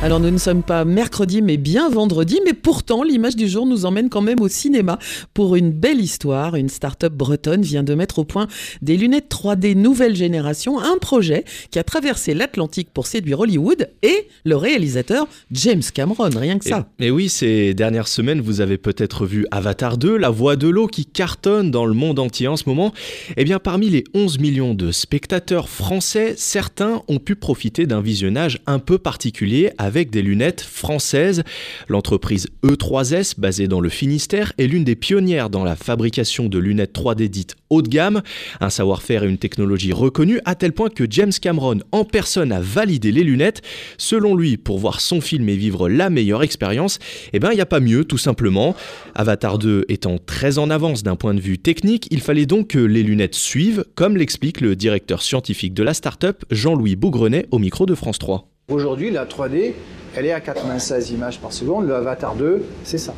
Alors nous ne sommes pas mercredi mais bien vendredi, mais pourtant l'image du jour nous emmène quand même au cinéma pour une belle histoire. Une start-up bretonne vient de mettre au point des lunettes 3D nouvelle génération, un projet qui a traversé l'Atlantique pour séduire Hollywood et le réalisateur James Cameron, rien que ça. Mais oui, ces dernières semaines, vous avez peut-être vu Avatar 2, La Voix de l'eau qui cartonne dans le monde entier en ce moment. Eh bien, parmi les 11 millions de spectateurs français, certains ont pu profiter d'un visionnage un peu particulier avec des lunettes françaises. L'entreprise E3S, basée dans le Finistère, est l'une des pionnières dans la fabrication de lunettes 3D dites haut de gamme, un savoir-faire et une technologie reconnue à tel point que James Cameron en personne a validé les lunettes. Selon lui, pour voir son film et vivre la meilleure expérience, eh ben il n'y a pas mieux tout simplement. Avatar 2 étant très en avance d'un point de vue technique, il fallait donc que les lunettes suivent, comme l'explique le directeur scientifique de la start-up Jean-Louis Bougrenet au micro de France 3. Aujourd'hui, la 3D, elle est à 96 images par seconde. Le Avatar 2, c'est ça.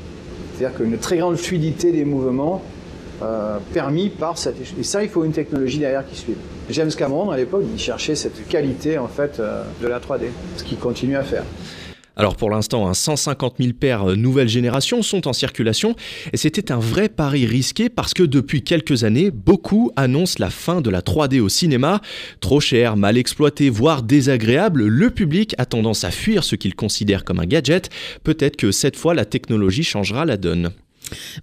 C'est-à-dire qu'une très grande fluidité des mouvements euh, permis par cette... Et ça, il faut une technologie derrière qui suive. James Cameron, à l'époque, il cherchait cette qualité en fait euh, de la 3D, ce qu'il continue à faire. Alors pour l'instant, 150 000 paires euh, nouvelle génération sont en circulation et c'était un vrai pari risqué parce que depuis quelques années, beaucoup annoncent la fin de la 3D au cinéma. Trop cher, mal exploité, voire désagréable, le public a tendance à fuir ce qu'il considère comme un gadget. Peut-être que cette fois la technologie changera la donne.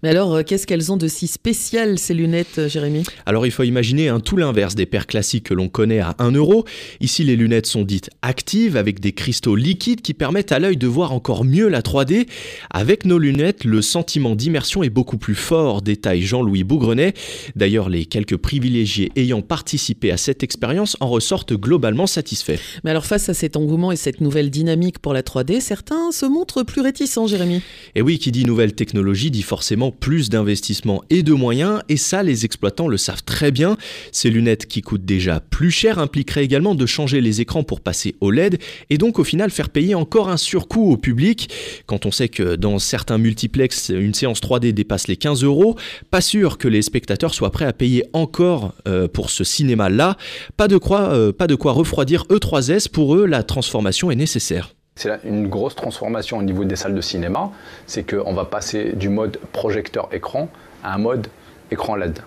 Mais alors, euh, qu'est-ce qu'elles ont de si spécial, ces lunettes, euh, Jérémy? Alors, il faut imaginer un tout l'inverse des paires classiques que l'on connaît à 1 euro. Ici, les lunettes sont dites actives, avec des cristaux liquides qui permettent à l'œil de voir encore mieux la 3D. Avec nos lunettes, le sentiment d'immersion est beaucoup plus fort, détaille Jean-Louis Bougrenet. D'ailleurs, les quelques privilégiés ayant participé à cette expérience en ressortent globalement satisfaits. Mais alors, face à cet engouement et cette nouvelle dynamique pour la 3D, certains se montrent plus réticents, Jérémy. Et oui, qui dit nouvelle technologie dit forcément plus d'investissement et de moyens, et ça les exploitants le savent très bien. Ces lunettes qui coûtent déjà plus cher impliqueraient également de changer les écrans pour passer au LED, et donc au final faire payer encore un surcoût au public. Quand on sait que dans certains multiplex, une séance 3D dépasse les 15 euros, pas sûr que les spectateurs soient prêts à payer encore euh, pour ce cinéma-là. Pas de quoi, euh, pas de quoi refroidir E3S, pour eux la transformation est nécessaire. C'est une grosse transformation au niveau des salles de cinéma, c'est qu'on va passer du mode projecteur écran à un mode écran LED.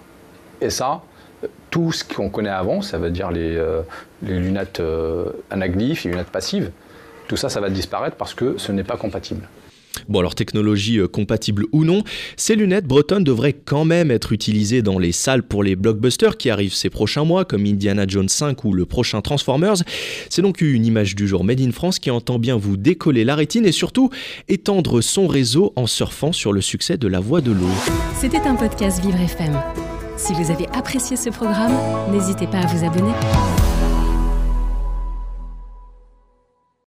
Et ça, tout ce qu'on connaît avant, ça veut dire les, euh, lunettes euh, anaglyphes, les lunettes passives, tout ça, ça va disparaître parce que ce n'est pas compatible. Bon alors technologie euh, compatible ou non, ces lunettes bretonnes devraient quand même être utilisées dans les salles pour les blockbusters qui arrivent ces prochains mois comme Indiana Jones 5 ou le prochain Transformers. C'est donc une image du jour Made in France qui entend bien vous décoller la rétine et surtout étendre son réseau en surfant sur le succès de la voix de l'eau. C'était un podcast Vivre FM. Si vous avez apprécié ce programme, n'hésitez pas à vous abonner.